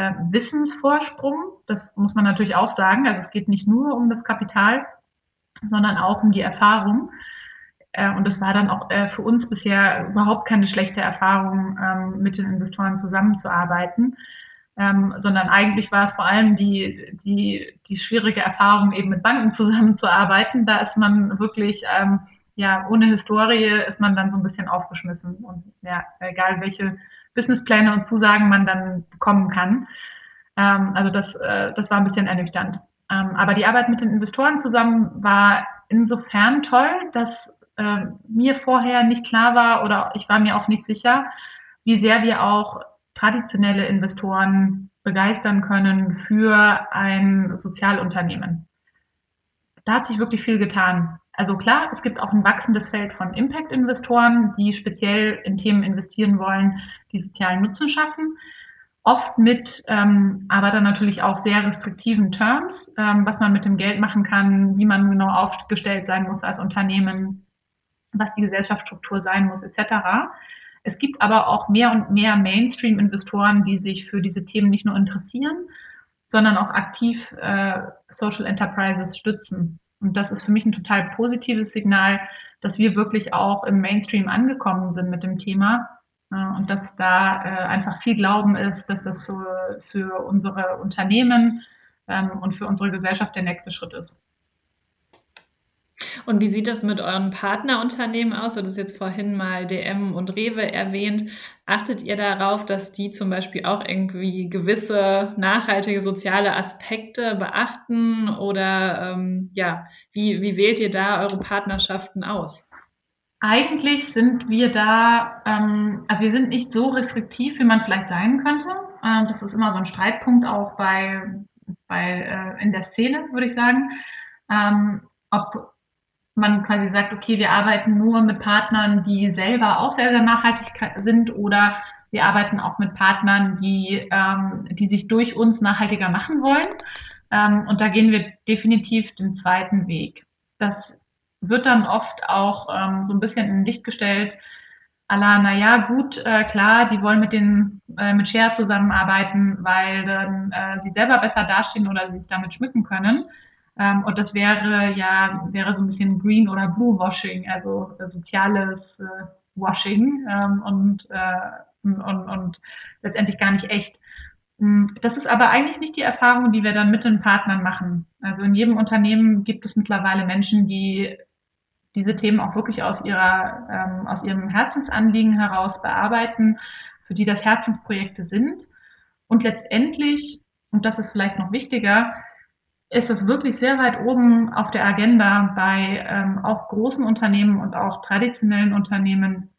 äh, Wissensvorsprung. Das muss man natürlich auch sagen. Also es geht nicht nur um das Kapital, sondern auch um die Erfahrung. Äh, und das war dann auch äh, für uns bisher überhaupt keine schlechte Erfahrung, ähm, mit den Investoren zusammenzuarbeiten ähm, sondern eigentlich war es vor allem die, die, die schwierige Erfahrung, eben mit Banken zusammenzuarbeiten. Da ist man wirklich, ähm, ja, ohne Historie ist man dann so ein bisschen aufgeschmissen und ja, egal welche Businesspläne und Zusagen man dann bekommen kann. Ähm, also das, äh, das war ein bisschen ernüchternd. Ähm, aber die Arbeit mit den Investoren zusammen war insofern toll, dass äh, mir vorher nicht klar war oder ich war mir auch nicht sicher, wie sehr wir auch traditionelle Investoren begeistern können für ein Sozialunternehmen. Da hat sich wirklich viel getan. Also klar, es gibt auch ein wachsendes Feld von Impact-Investoren, die speziell in Themen investieren wollen, die sozialen Nutzen schaffen. Oft mit, ähm, aber dann natürlich auch sehr restriktiven Terms, ähm, was man mit dem Geld machen kann, wie man genau aufgestellt sein muss als Unternehmen, was die Gesellschaftsstruktur sein muss, etc. Es gibt aber auch mehr und mehr Mainstream-Investoren, die sich für diese Themen nicht nur interessieren, sondern auch aktiv äh, Social Enterprises stützen. Und das ist für mich ein total positives Signal, dass wir wirklich auch im Mainstream angekommen sind mit dem Thema äh, und dass da äh, einfach viel Glauben ist, dass das für, für unsere Unternehmen ähm, und für unsere Gesellschaft der nächste Schritt ist. Und wie sieht das mit euren Partnerunternehmen aus? Du hast jetzt vorhin mal DM und Rewe erwähnt. Achtet ihr darauf, dass die zum Beispiel auch irgendwie gewisse nachhaltige soziale Aspekte beachten? Oder ähm, ja, wie, wie wählt ihr da eure Partnerschaften aus? Eigentlich sind wir da, ähm, also wir sind nicht so restriktiv, wie man vielleicht sein könnte. Ähm, das ist immer so ein Streitpunkt auch bei, bei äh, in der Szene, würde ich sagen. Ähm, ob man quasi sagt, okay, wir arbeiten nur mit Partnern, die selber auch sehr, sehr nachhaltig sind oder wir arbeiten auch mit Partnern, die, ähm, die sich durch uns nachhaltiger machen wollen. Ähm, und da gehen wir definitiv den zweiten Weg. Das wird dann oft auch ähm, so ein bisschen in Licht gestellt. Allah, na ja, gut, äh, klar, die wollen mit den äh, mit Share zusammenarbeiten, weil dann äh, sie selber besser dastehen oder sich damit schmücken können. Ähm, und das wäre ja, wäre so ein bisschen Green oder Blue Washing, also äh, soziales äh, Washing ähm, und, äh, und, und letztendlich gar nicht echt. Mm, das ist aber eigentlich nicht die Erfahrung, die wir dann mit den Partnern machen. Also in jedem Unternehmen gibt es mittlerweile Menschen, die diese Themen auch wirklich aus ihrer, ähm, aus ihrem Herzensanliegen heraus bearbeiten, für die das Herzensprojekte sind. Und letztendlich, und das ist vielleicht noch wichtiger, ist es wirklich sehr weit oben auf der Agenda bei ähm, auch großen Unternehmen und auch traditionellen Unternehmen,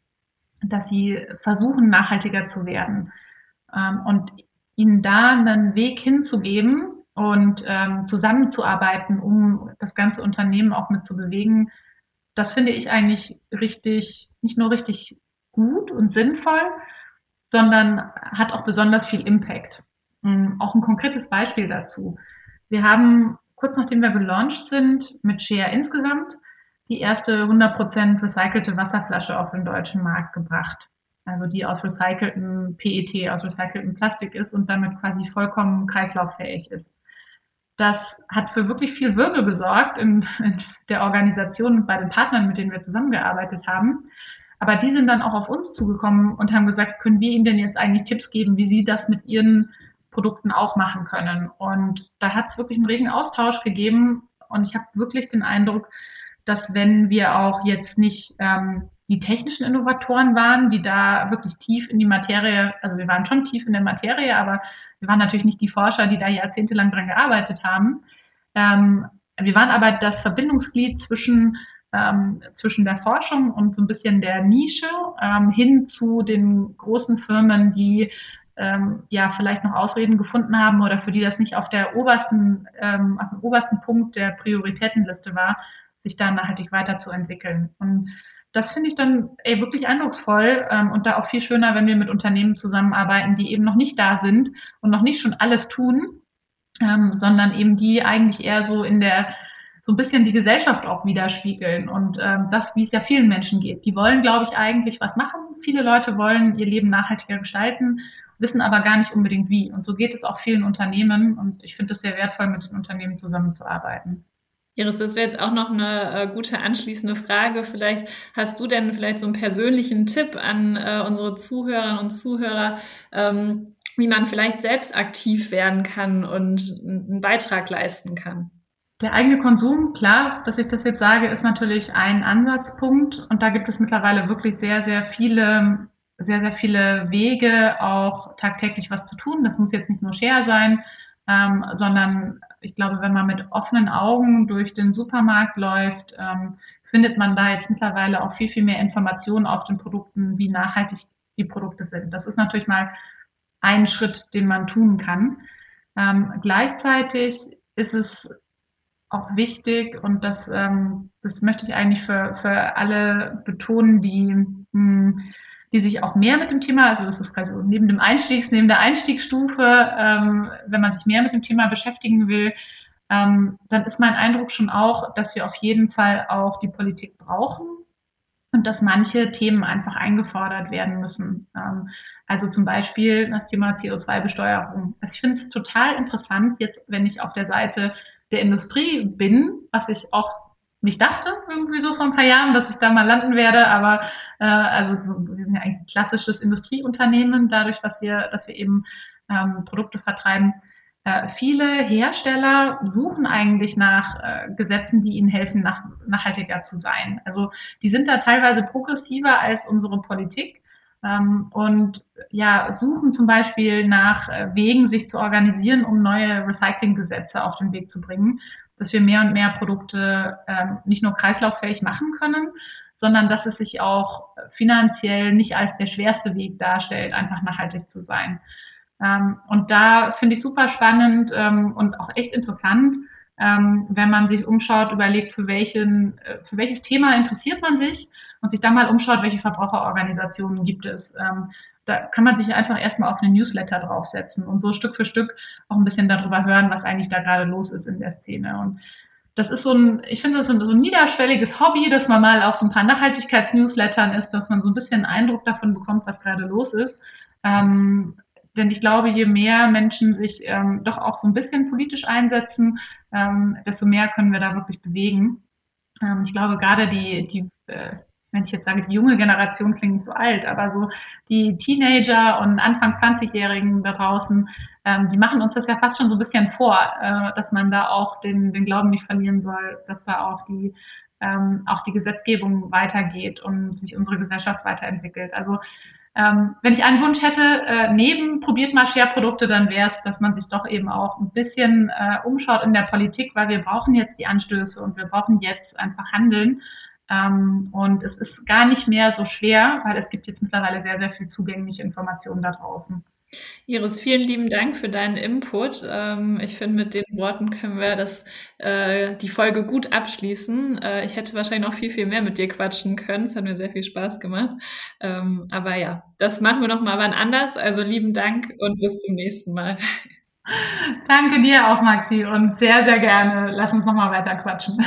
dass sie versuchen, nachhaltiger zu werden. Ähm, und ihnen da einen Weg hinzugeben und ähm, zusammenzuarbeiten, um das ganze Unternehmen auch mit zu bewegen, das finde ich eigentlich richtig, nicht nur richtig gut und sinnvoll, sondern hat auch besonders viel Impact. Ähm, auch ein konkretes Beispiel dazu. Wir haben kurz nachdem wir gelauncht sind mit Share insgesamt die erste 100% recycelte Wasserflasche auf den deutschen Markt gebracht. Also die aus recyceltem PET, aus recyceltem Plastik ist und damit quasi vollkommen kreislauffähig ist. Das hat für wirklich viel Wirbel gesorgt in, in der Organisation und bei den Partnern, mit denen wir zusammengearbeitet haben. Aber die sind dann auch auf uns zugekommen und haben gesagt, können wir Ihnen denn jetzt eigentlich Tipps geben, wie Sie das mit Ihren Produkten auch machen können. Und da hat es wirklich einen regen Austausch gegeben. Und ich habe wirklich den Eindruck, dass wenn wir auch jetzt nicht ähm, die technischen Innovatoren waren, die da wirklich tief in die Materie, also wir waren schon tief in der Materie, aber wir waren natürlich nicht die Forscher, die da jahrzehntelang dran gearbeitet haben. Ähm, wir waren aber das Verbindungsglied zwischen ähm, zwischen der Forschung und so ein bisschen der Nische ähm, hin zu den großen Firmen, die ähm, ja vielleicht noch Ausreden gefunden haben oder für die das nicht auf der obersten, ähm, auf dem obersten Punkt der Prioritätenliste war, sich da nachhaltig weiterzuentwickeln. Und das finde ich dann ey, wirklich eindrucksvoll ähm, und da auch viel schöner, wenn wir mit Unternehmen zusammenarbeiten, die eben noch nicht da sind und noch nicht schon alles tun, ähm, sondern eben die eigentlich eher so in der so ein bisschen die Gesellschaft auch widerspiegeln und ähm, das, wie es ja vielen Menschen geht. Die wollen, glaube ich, eigentlich was machen. Viele Leute wollen ihr Leben nachhaltiger gestalten wissen aber gar nicht unbedingt wie. Und so geht es auch vielen Unternehmen und ich finde es sehr wertvoll, mit den Unternehmen zusammenzuarbeiten. Iris, das wäre jetzt auch noch eine äh, gute anschließende Frage. Vielleicht hast du denn vielleicht so einen persönlichen Tipp an äh, unsere Zuhörerinnen und Zuhörer, ähm, wie man vielleicht selbst aktiv werden kann und einen Beitrag leisten kann. Der eigene Konsum, klar, dass ich das jetzt sage, ist natürlich ein Ansatzpunkt. Und da gibt es mittlerweile wirklich sehr, sehr viele sehr, sehr viele Wege, auch tagtäglich was zu tun. Das muss jetzt nicht nur Share sein, ähm, sondern ich glaube, wenn man mit offenen Augen durch den Supermarkt läuft, ähm, findet man da jetzt mittlerweile auch viel, viel mehr Informationen auf den Produkten, wie nachhaltig die Produkte sind. Das ist natürlich mal ein Schritt, den man tun kann. Ähm, gleichzeitig ist es auch wichtig und das, ähm, das möchte ich eigentlich für, für alle betonen, die mh, hm, die sich auch mehr mit dem Thema, also das ist quasi neben dem Einstiegs, neben der Einstiegsstufe, ähm, wenn man sich mehr mit dem Thema beschäftigen will, ähm, dann ist mein Eindruck schon auch, dass wir auf jeden Fall auch die Politik brauchen und dass manche Themen einfach eingefordert werden müssen. Ähm, also zum Beispiel das Thema CO2-Besteuerung. Also ich finde es total interessant, jetzt, wenn ich auf der Seite der Industrie bin, was ich auch nicht dachte, irgendwie so vor ein paar Jahren, dass ich da mal landen werde, aber äh, also so, wir sind ja eigentlich ein klassisches Industrieunternehmen, dadurch, dass wir, dass wir eben ähm, Produkte vertreiben. Äh, viele Hersteller suchen eigentlich nach äh, Gesetzen, die ihnen helfen, nach, nachhaltiger zu sein. Also die sind da teilweise progressiver als unsere Politik ähm, und ja suchen zum Beispiel nach äh, Wegen, sich zu organisieren, um neue Recyclinggesetze auf den Weg zu bringen dass wir mehr und mehr Produkte ähm, nicht nur kreislauffähig machen können, sondern dass es sich auch finanziell nicht als der schwerste Weg darstellt, einfach nachhaltig zu sein. Ähm, und da finde ich super spannend ähm, und auch echt interessant, ähm, wenn man sich umschaut, überlegt, für, welchen, äh, für welches Thema interessiert man sich und sich dann mal umschaut, welche Verbraucherorganisationen gibt es. Da kann man sich einfach erstmal auf eine Newsletter draufsetzen und so Stück für Stück auch ein bisschen darüber hören, was eigentlich da gerade los ist in der Szene. Und das ist so ein, ich finde, das ist so ein niederschwelliges Hobby, dass man mal auf ein paar Nachhaltigkeitsnewslettern ist, dass man so ein bisschen einen Eindruck davon bekommt, was gerade los ist. Ähm, denn ich glaube, je mehr Menschen sich ähm, doch auch so ein bisschen politisch einsetzen, ähm, desto mehr können wir da wirklich bewegen. Ähm, ich glaube, gerade die, die äh, wenn ich jetzt sage, die junge Generation klingt nicht so alt, aber so die Teenager und Anfang 20-Jährigen da draußen, ähm, die machen uns das ja fast schon so ein bisschen vor, äh, dass man da auch den, den Glauben nicht verlieren soll, dass da auch die, ähm, auch die Gesetzgebung weitergeht und sich unsere Gesellschaft weiterentwickelt. Also ähm, wenn ich einen Wunsch hätte, äh, neben probiert mal Share-Produkte, dann wäre es, dass man sich doch eben auch ein bisschen äh, umschaut in der Politik, weil wir brauchen jetzt die Anstöße und wir brauchen jetzt einfach Handeln. Ähm, und es ist gar nicht mehr so schwer, weil es gibt jetzt mittlerweile sehr, sehr viel zugängliche Informationen da draußen. Iris, vielen lieben Dank für deinen Input. Ähm, ich finde, mit den Worten können wir das, äh, die Folge gut abschließen. Äh, ich hätte wahrscheinlich noch viel, viel mehr mit dir quatschen können. Es hat mir sehr viel Spaß gemacht. Ähm, aber ja, das machen wir noch mal wann anders. Also lieben Dank und bis zum nächsten Mal. Danke dir auch, Maxi, und sehr, sehr gerne. Lass uns noch mal weiter quatschen.